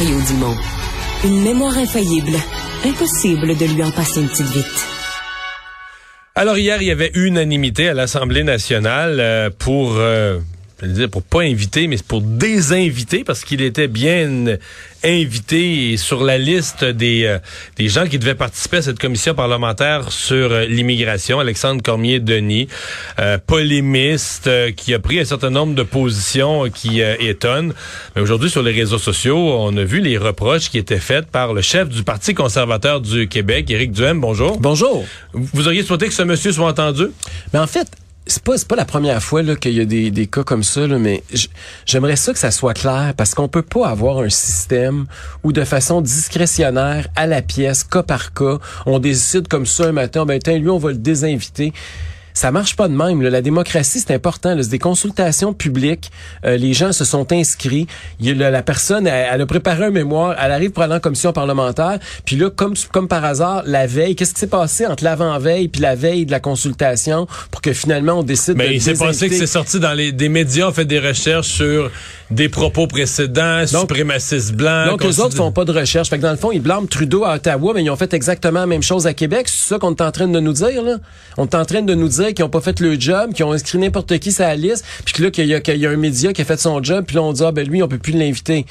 Une mémoire infaillible. Impossible de lui en passer une petite vite. Alors hier, il y avait unanimité à l'Assemblée nationale euh, pour euh, je dire pour pas inviter, mais pour désinviter parce qu'il était bien invité sur la liste des euh, des gens qui devaient participer à cette commission parlementaire sur euh, l'immigration. Alexandre Cormier-Denis, euh, polémiste, qui a pris un certain nombre de positions qui étonnent. Mais aujourd'hui, sur les réseaux sociaux, on a vu les reproches qui étaient faits par le chef du Parti conservateur du Québec, Éric Duhem. Bonjour. Bonjour. Vous auriez souhaité que ce monsieur soit entendu? Mais en fait, c'est pas pas la première fois qu'il y a des, des cas comme ça là, mais j'aimerais ça que ça soit clair parce qu'on peut pas avoir un système où de façon discrétionnaire à la pièce cas par cas on décide comme ça un matin ben tiens, lui on va le désinviter ça marche pas de même. La démocratie, c'est important. C'est des consultations publiques. Euh, les gens se sont inscrits. Il, la, la personne, elle, a préparé un mémoire. Elle arrive pour aller en commission parlementaire. Puis là, comme, comme par hasard, la veille, qu'est-ce qui s'est passé entre l'avant-veille puis la veille de la consultation pour que finalement on décide Mais de il s'est passé que c'est sorti dans les des médias, on fait des recherches sur des propos précédents, donc, suprémacistes blancs. Donc, les autres font pas de recherche. Fait que dans le fond, ils blâment Trudeau à Ottawa, mais ils ont fait exactement la même chose à Québec. C'est ça qu'on est en train de nous dire, là? On est en train de nous dire qu'ils ont pas fait le job, qu'ils ont inscrit n'importe qui sur la liste, puis que là, qu'il y, a, y a un média qui a fait son job, puis là, on dit, ah, ben lui, on peut plus l'inviter.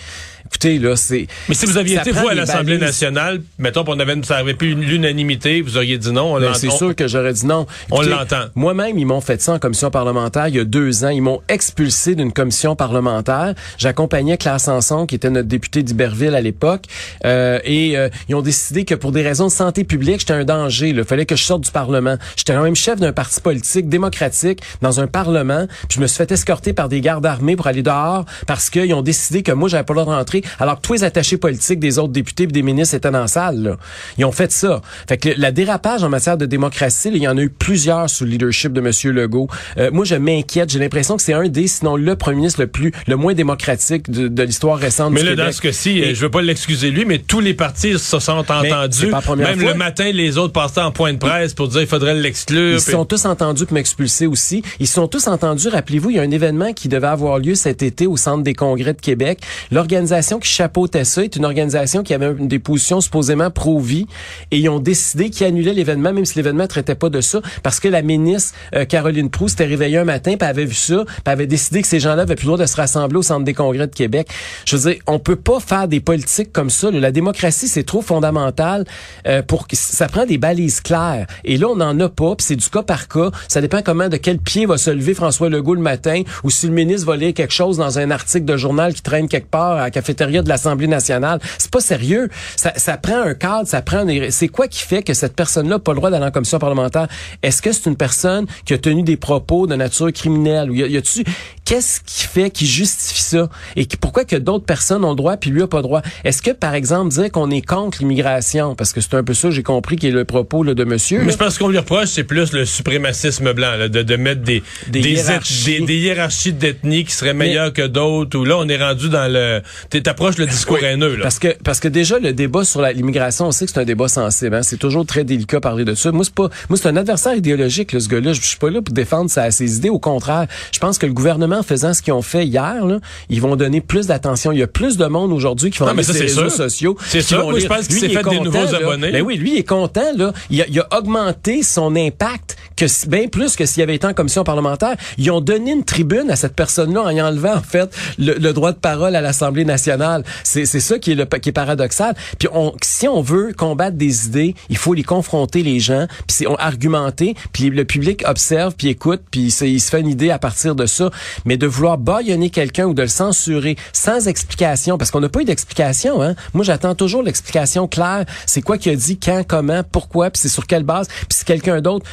Écoutez, là, c'est. Mais si vous aviez été, vous, à l'Assemblée nationale, mettons qu'on avait, ça avait plus l'unanimité, vous auriez dit non. Ben, c'est sûr que j'aurais dit non. on l'entend. Moi-même, ils m'ont fait ça en commission parlementaire il y a deux ans. Ils m'ont expulsé d'une commission parlementaire. J'accompagnais Claire Sanson, qui était notre députée d'Iberville à l'époque, euh, et euh, ils ont décidé que pour des raisons de santé publique, j'étais un danger. Il fallait que je sorte du Parlement. J'étais quand même chef d'un parti politique démocratique dans un Parlement. Puis je me suis fait escorter par des gardes armés pour aller dehors parce qu'ils ont décidé que moi, j'avais pas le droit de rentrer alors que tous les attachés politiques des autres députés et des ministres étaient dans la salle. Là. Ils ont fait ça. Fait que la dérapage en matière de démocratie, il y en a eu plusieurs sous le leadership de M. Legault. Euh, moi, je m'inquiète. J'ai l'impression que c'est un des, sinon le premier ministre le plus, le moins démocratique de, de l'histoire récente mais du là, Québec. dans ce cas-ci, je veux pas l'excuser lui, mais tous les partis se sont entendus. Même le matin, les autres passaient en point de presse pour dire qu'il faudrait l'exclure. Ils sont tous entendus pour m'expulser aussi. Ils sont tous entendus. Rappelez-vous, il y a un événement qui devait avoir lieu cet été au Centre des congrès de Québec. L'organisation qui chapeautait ça est une organisation qui avait des positions supposément pro-vie et ils ont décidé qu'ils annulaient l'événement, même si l'événement ne traitait pas de ça, parce que la ministre euh, Caroline Proust s'était réveillée un matin, puis avait vu ça, puis avait décidé que ces gens-là avaient plus le droit de se rassembler au Centre des congrès de Québec. Je veux dire, on peut pas faire des politiques comme ça. La démocratie, c'est trop fondamental euh, pour que ça prend des balises claires. Et là, on n'en a pas, puis c'est du cas par cas. Ça dépend comment, de quel pied va se lever François Legault le matin, ou si le ministre va lire quelque chose dans un article de journal qui traîne quelque part à la café de l'Assemblée nationale. C'est pas sérieux. Ça, prend un cadre, ça prend des... C'est quoi qui fait que cette personne-là n'a pas le droit d'aller en commission parlementaire? Est-ce que c'est une personne qui a tenu des propos de nature criminelle? Ou y, a, tu Qu'est-ce qui fait, qui justifie ça? Et qui, pourquoi que d'autres personnes ont le droit puis lui a pas le droit? Est-ce que, par exemple, dire qu'on est contre l'immigration, parce que c'est un peu ça, j'ai compris, qui est le propos là, de monsieur. Mais je pense qu'on lui reproche, c'est plus le suprémacisme blanc, là, de, de mettre des, des, des hiérarchies, d'ethnie qui seraient meilleures que d'autres, ou là, on est rendu dans le t'approches le discours haineux. Là. Parce que parce que déjà le débat sur l'immigration, on sait que c'est un débat sensible. Hein? C'est toujours très délicat de parler de ça. Moi c'est pas moi c'est un adversaire idéologique là, ce gars-là. Je suis pas là pour défendre sa, ses idées. Au contraire, je pense que le gouvernement faisant ce qu'ils ont fait hier, là, ils vont donner plus d'attention. Il y a plus de monde aujourd'hui qui vont aller sur les réseaux sociaux. C'est ça. Moi, je pense qu'il s'est fait des nouveaux abonnés. Ben oui, lui il est content là. Il a, il a augmenté son impact que bien plus que s'il avait été en commission parlementaire. Ils ont donné une tribune à cette personne-là en y enlevant en fait le, le droit de parole à l'Assemblée nationale. C'est ça qui est le qui est paradoxal. Puis on, si on veut combattre des idées, il faut les confronter les gens, puis on argumenter, puis le public observe, puis écoute, puis il se fait une idée à partir de ça. Mais de vouloir baïonner quelqu'un ou de le censurer sans explication, parce qu'on n'a pas eu d'explication. Hein? Moi, j'attends toujours l'explication claire. C'est quoi qu'il a dit, quand, comment, pourquoi, puis c'est sur quelle base, puis c'est quelqu'un d'autre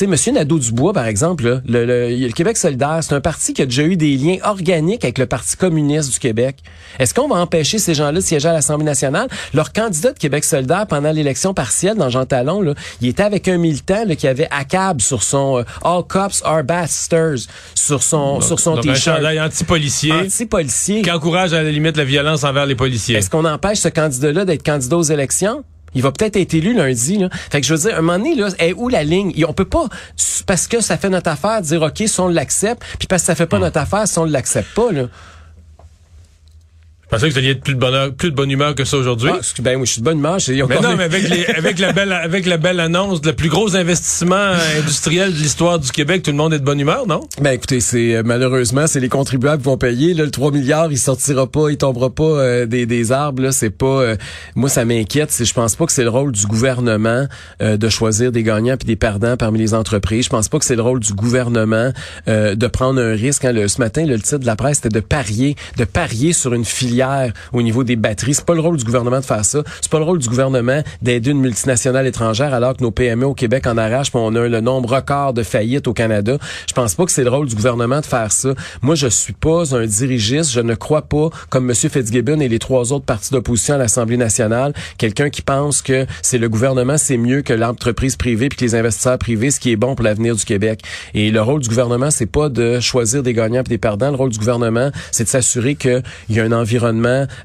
sais, Monsieur Nadeau-Dubois, par exemple, le, le, Québec solidaire, c'est un parti qui a déjà eu des liens organiques avec le Parti communiste du Québec. Est-ce qu'on va empêcher ces gens-là de siéger à l'Assemblée nationale? Leur candidat de Québec solidaire, pendant l'élection partielle dans Jean Talon, là, il était avec un militant là, qui avait ACAB sur son euh, All Cops Are Bastards sur son sur son t-shirt. Un anti-policier. Anti-policier. Qui encourage à la limite la violence envers les policiers. Est-ce qu'on empêche ce candidat-là d'être candidat aux élections? Il va peut-être être élu lundi. Là. Fait que je veux dire, un moment donné, là, est où la ligne? on peut pas, parce que ça fait notre affaire, dire OK, si on l'accepte, puis parce que ça fait pas hmm. notre affaire, si on l'accepte pas. Là. Pensais que vous alliez être plus de bonne, plus de bonne humeur que ça aujourd'hui? Ah, ben oui, je suis de bonne humeur. Mais non, mais avec, les, avec, la belle, avec la belle annonce, le plus gros investissement industriel de l'histoire du Québec, tout le monde est de bonne humeur, non? Ben écoutez, c'est euh, malheureusement, c'est les contribuables qui vont payer. Là, le 3 milliards, il sortira pas, il tombera pas euh, des, des arbres. Là, c'est pas. Euh, moi, ça m'inquiète. Je pense pas que c'est le rôle du gouvernement de choisir des gagnants puis des perdants parmi les entreprises. Je pense pas que c'est le rôle du gouvernement de prendre un risque. Hein. Le, ce matin, le titre de la presse, c'était de parier, de parier sur une filière au niveau des batteries. C'est pas le rôle du gouvernement de faire ça. C'est pas le rôle du gouvernement d'aider une multinationale étrangère alors que nos PME au Québec en arrachent, on a le nombre record de faillites au Canada. Je pense pas que c'est le rôle du gouvernement de faire ça. Moi, je suis pas un dirigiste. Je ne crois pas, comme M. Fitzgibbon et les trois autres partis d'opposition à l'Assemblée nationale, quelqu'un qui pense que c'est le gouvernement, c'est mieux que l'entreprise privée puis que les investisseurs privés, ce qui est bon pour l'avenir du Québec. Et le rôle du gouvernement, c'est pas de choisir des gagnants et des perdants. Le rôle du gouvernement, c'est de s'assurer qu'il y a un environnement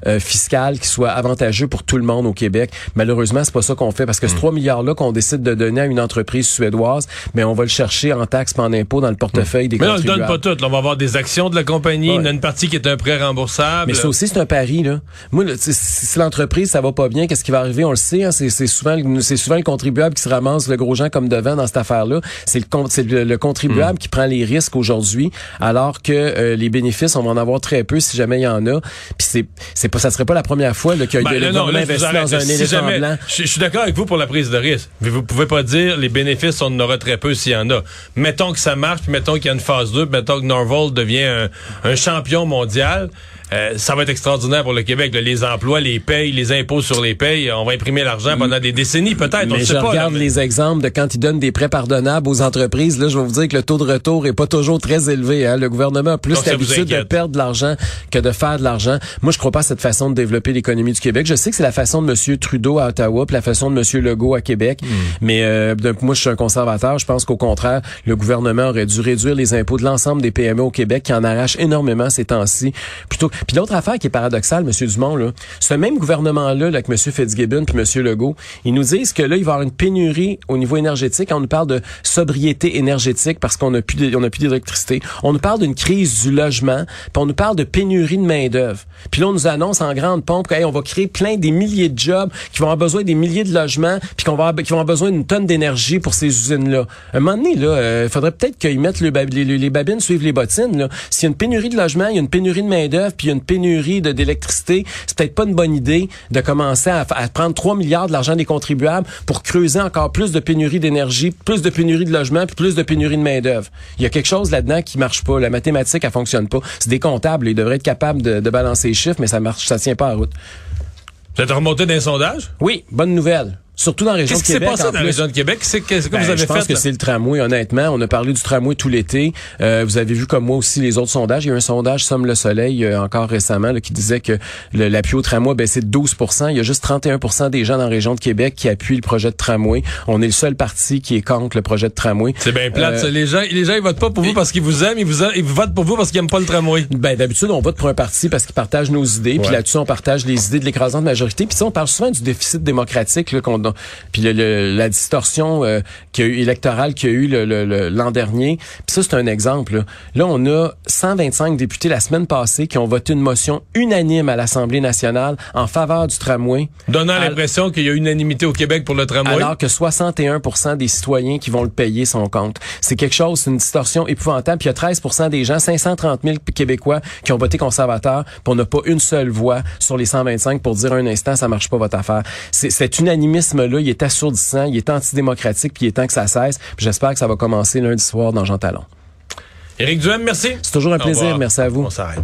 euh, fiscal qui soit avantageux pour tout le monde au Québec. Malheureusement, c'est pas ça qu'on fait parce que ce 3 hmm. milliards-là qu'on décide de donner à une entreprise suédoise, mais on va le chercher en taxes en impôts dans le portefeuille des mais contribuables. Mais on le donne pas tout. on va avoir des actions de la compagnie. Il y a une partie qui est un prêt remboursable. Mais ça aussi, c'est un pari. Là. Moi, si l'entreprise, ça va pas bien, qu'est-ce qui va arriver? On le sait. Hein, c'est souvent, c'est souvent le contribuable qui se ramasse le gros gens comme devant dans cette affaire-là. C'est le, le, contribuable hmm. qui prend les risques aujourd'hui, alors que euh, les bénéfices, on va en avoir très peu si jamais il y en a. Puis c'est, c'est pas, ça serait pas la première fois là, que ben, le investit dans un éléphant blanc. Je, suis d'accord avec vous pour la prise de risque. Mais vous pouvez pas dire les bénéfices, on en aura très peu s'il y en a. Mettons que ça marche, mettons qu'il y a une phase 2, mettons que Norval devient un champion mondial. Euh, ça va être extraordinaire pour le Québec. Les emplois, les payes, les impôts sur les payes, on va imprimer l'argent pendant des décennies peut-être. Mais je regarde les exemples de quand ils donnent des prêts pardonnables aux entreprises. Là, je vais vous dire que le taux de retour est pas toujours très élevé. Hein. Le gouvernement a plus l'habitude de perdre de l'argent que de faire de l'argent. Moi, je crois pas à cette façon de développer l'économie du Québec. Je sais que c'est la façon de M. Trudeau à Ottawa, puis la façon de M. Legault à Québec. Hmm. Mais euh, moi, je suis un conservateur. Je pense qu'au contraire, le gouvernement aurait dû réduire les impôts de l'ensemble des PME au Québec, qui en arrachent énormément ces temps-ci. Plutôt. Puis l'autre affaire qui est paradoxal, M. Dumont, là, ce même gouvernement-là, là, avec M. Fitzgibbon puis M. Legault, ils nous disent que là, il va y avoir une pénurie au niveau énergétique. On nous parle de sobriété énergétique parce qu'on n'a plus d'électricité. On nous parle d'une crise du logement, puis on nous parle de pénurie de main-d'œuvre. Puis là, on nous annonce en grande pompe qu'on va créer plein des milliers de jobs qui vont avoir besoin des milliers de logements, puis qu'on va qui vont avoir besoin d'une tonne d'énergie pour ces usines-là. À un moment donné, là, euh, faudrait peut-être qu'ils mettent le, les, les, babines suivent les bottines. S'il y a une pénurie de logement, il y a une pénurie de main-d'œuvre, puis il y a une pénurie d'électricité, c'est peut-être pas une bonne idée de commencer à, prendre 3 milliards de l'argent des contribuables pour creuser encore plus de pénurie d'énergie, plus de pénurie de logement, puis plus de pénurie de main-d'œuvre. Il y a quelque chose là-dedans qui marche pas. La mathématique, elle fonctionne pas. C'est des comptables, ils devraient être capables de, de balancer les chiffres, mais ça marche, ça tient pas en route. Vous êtes remonté d'un sondage? Oui, bonne nouvelle. Surtout dans la région de Québec. Qu'est-ce qui s'est passé dans la région de Québec? C'est que, ben, vous avez je pense que c'est le tramway, honnêtement. On a parlé du tramway tout l'été. Euh, vous avez vu comme moi aussi les autres sondages. Il y a eu un sondage Somme le Soleil euh, encore récemment là, qui disait que l'appui au tramway baissait de 12% Il y a juste 31% des gens dans la région de Québec qui appuient le projet de tramway. On est le seul parti qui est contre le projet de tramway. C'est bien plate. Euh, les gens, les gens ils votent pas pour vous parce qu'ils vous aiment, ils vous, ils votent pour vous parce qu'ils aiment pas le tramway. Ben d'habitude on vote pour un parti parce qu'ils partagent nos idées. Puis là-dessus on partage les idées de l'écrasante majorité. Puis on parle souvent du déficit démocratique là, qu'on puis le la distorsion euh, qu'il a eu, électorale qu'il y a eu l'an dernier. Puis ça, c'est un exemple. Là. on a 125 députés la semaine passée qui ont voté une motion unanime à l'Assemblée nationale en faveur du tramway. Donnant l'impression qu'il y a unanimité au Québec pour le tramway. Alors que 61% des citoyens qui vont le payer son compte. C'est quelque chose, c'est une distorsion épouvantable. Puis il y a 13 des gens, 530 000 Québécois qui ont voté conservateur, pour on n'a pas une seule voix sur les 125 pour dire un instant, ça marche pas votre affaire. Cet il est assourdissant il est antidémocratique, puis il est temps que ça cesse. J'espère que ça va commencer lundi soir dans Jean Talon. Éric Duhem, merci. C'est toujours un plaisir. Merci à vous. On s'arrête.